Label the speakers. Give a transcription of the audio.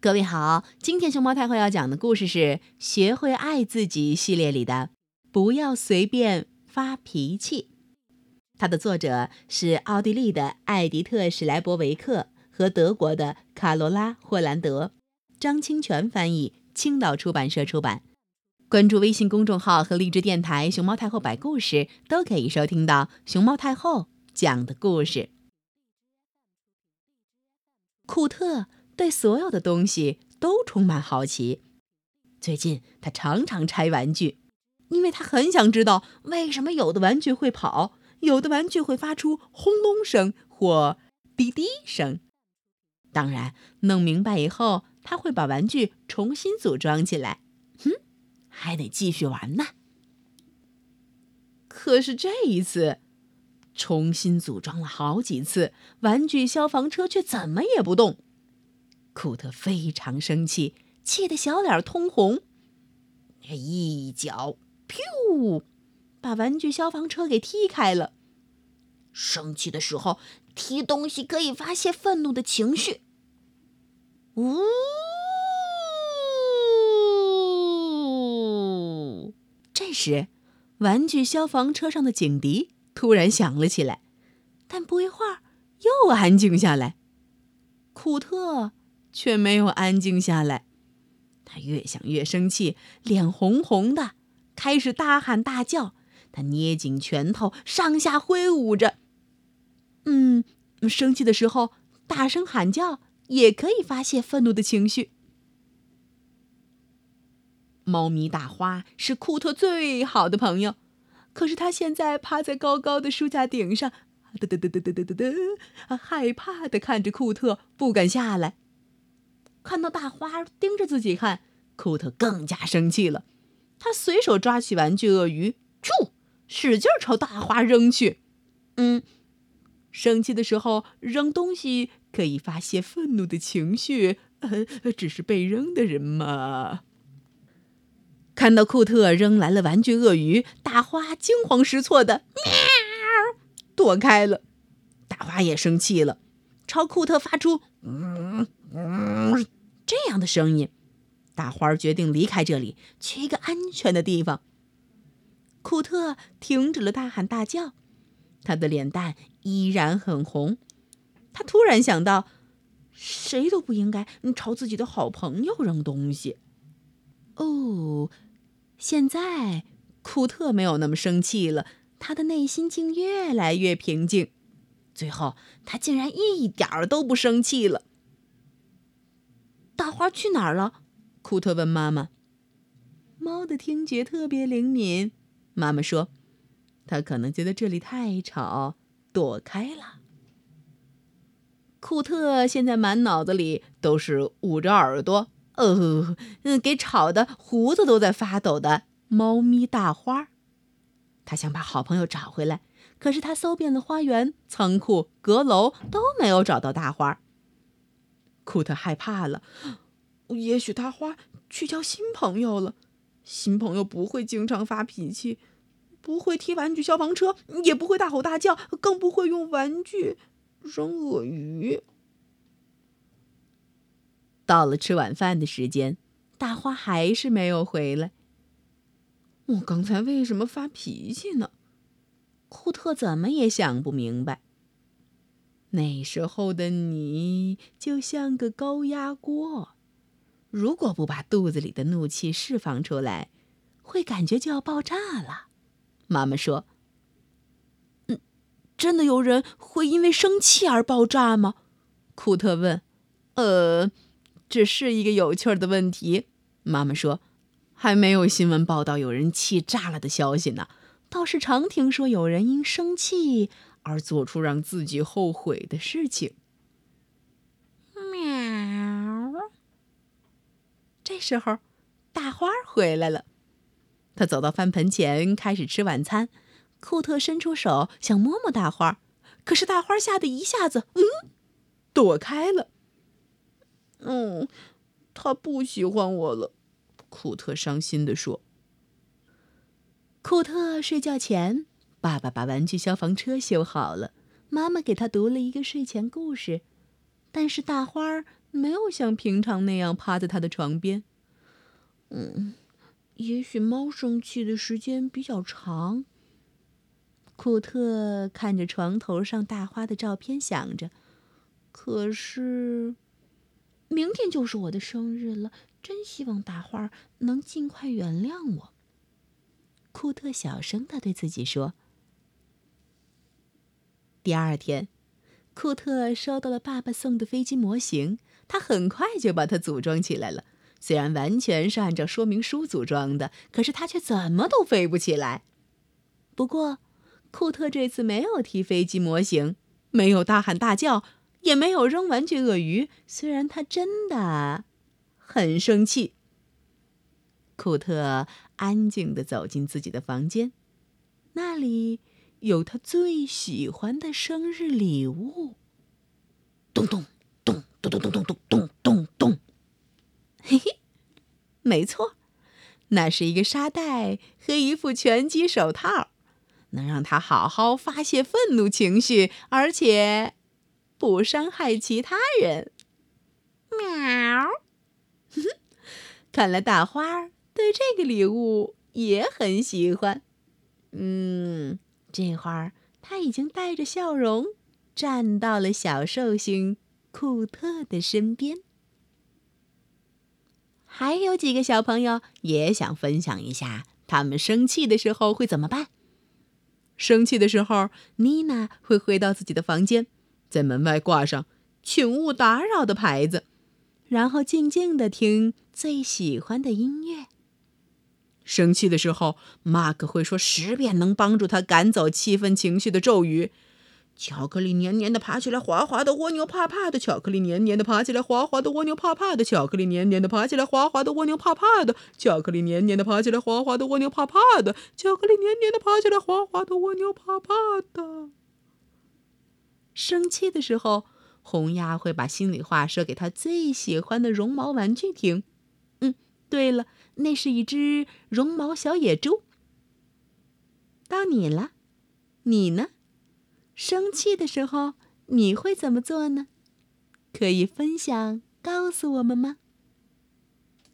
Speaker 1: 各位好，今天熊猫太后要讲的故事是《学会爱自己》系列里的“不要随便发脾气”。它的作者是奥地利的艾迪特·史莱伯维克和德国的卡罗拉·霍兰德，张清泉翻译，青岛出版社出版。关注微信公众号和荔枝电台“熊猫太后摆故事”，都可以收听到熊猫太后讲的故事。库特。对所有的东西都充满好奇。最近他常常拆玩具，因为他很想知道为什么有的玩具会跑，有的玩具会发出轰隆声或滴滴声。当然，弄明白以后，他会把玩具重新组装起来。哼，还得继续玩呢。可是这一次，重新组装了好几次，玩具消防车却怎么也不动。库特非常生气，气得小脸通红，一脚“噗”把玩具消防车给踢开了。生气的时候，踢东西可以发泄愤怒的情绪。呜！这时，玩具消防车上的警笛突然响了起来，但不一会儿又安静下来。库特。却没有安静下来，他越想越生气，脸红红的，开始大喊大叫。他捏紧拳头，上下挥舞着。嗯，生气的时候大声喊叫也可以发泄愤怒的情绪。猫咪大花是库特最好的朋友，可是他现在趴在高高的书架顶上，嘚嘚嘚嘚嘚嘚嘚，害怕的看着库特，不敢下来。看到大花盯着自己看，库特更加生气了。他随手抓起玩具鳄鱼，咻，使劲朝大花扔去。嗯，生气的时候扔东西可以发泄愤怒的情绪，呃，只是被扔的人嘛。看到库特扔来了玩具鳄鱼，大花惊慌失措的喵，躲开了。大花也生气了，朝库特发出嗯嗯。这样的声音，大花决定离开这里，去一个安全的地方。库特停止了大喊大叫，他的脸蛋依然很红。他突然想到，谁都不应该朝自己的好朋友扔东西。哦，现在库特没有那么生气了，他的内心竟越来越平静。最后，他竟然一点儿都不生气了。大花去哪儿了？库特问妈妈。猫的听觉特别灵敏，妈妈说，它可能觉得这里太吵，躲开了。库特现在满脑子里都是捂着耳朵，呃，嗯，给吵得胡子都在发抖的猫咪大花。他想把好朋友找回来，可是他搜遍了花园、仓库、阁楼，都没有找到大花。库特害怕了，也许大花去交新朋友了。新朋友不会经常发脾气，不会踢玩具消防车，也不会大吼大叫，更不会用玩具扔鳄鱼。到了吃晚饭的时间，大花还是没有回来。我刚才为什么发脾气呢？库特怎么也想不明白。那时候的你就像个高压锅，如果不把肚子里的怒气释放出来，会感觉就要爆炸了。妈妈说：“嗯，真的有人会因为生气而爆炸吗？”库特问。“呃，这是一个有趣儿的问题。”妈妈说：“还没有新闻报道有人气炸了的消息呢，倒是常听说有人因生气。”而做出让自己后悔的事情。喵！这时候，大花回来了。他走到饭盆前，开始吃晚餐。库特伸出手想摸摸大花，可是大花吓得一下子，嗯，躲开了。嗯，他不喜欢我了。库特伤心地说。库特睡觉前。爸爸把玩具消防车修好了，妈妈给他读了一个睡前故事，但是大花儿没有像平常那样趴在他的床边。嗯，也许猫生气的时间比较长。库特看着床头上大花的照片，想着：可是，明天就是我的生日了，真希望大花能尽快原谅我。库特小声的对自己说。第二天。库特收到了爸爸送的飞机模型，他很快就把它组装起来了。虽然完全是按照说明书组装的，可是他却怎么都飞不起来。不过，库特这次没有踢飞机模型，没有大喊大叫，也没有扔玩具鳄鱼。虽然他真的很生气，库特安静地走进自己的房间，那里。有他最喜欢的生日礼物。咚咚咚咚咚咚咚咚咚咚咚，嘿嘿，没错，那是一个沙袋和一副拳击手套，能让他好好发泄愤怒情绪，而且不伤害其他人。喵，哼哼，看来大花对这个礼物也很喜欢。嗯。这会儿，他已经带着笑容站到了小寿星库特的身边。还有几个小朋友也想分享一下，他们生气的时候会怎么办？生气的时候，妮娜会回到自己的房间，在门外挂上“请勿打扰”的牌子，然后静静的听最喜欢的音乐。生气的时候，马克会说十遍能帮助他赶走气愤情绪的咒语：“巧克力黏黏的爬起来，滑滑的蜗牛怕怕的；巧克力黏黏的爬起来，滑滑的蜗牛怕怕的；巧克力黏黏的爬起来，滑滑的蜗牛怕怕的；巧克力黏黏的爬起来，滑滑的蜗牛怕怕的；巧克力黏黏的爬起来，滑滑的蜗牛怕怕的。”生气的时候，红鸭会把心里话说给他最喜欢的绒毛玩具听。嗯，对了。那是一只绒毛小野猪。到你了，你呢？生气的时候你会怎么做呢？可以分享告诉我们吗？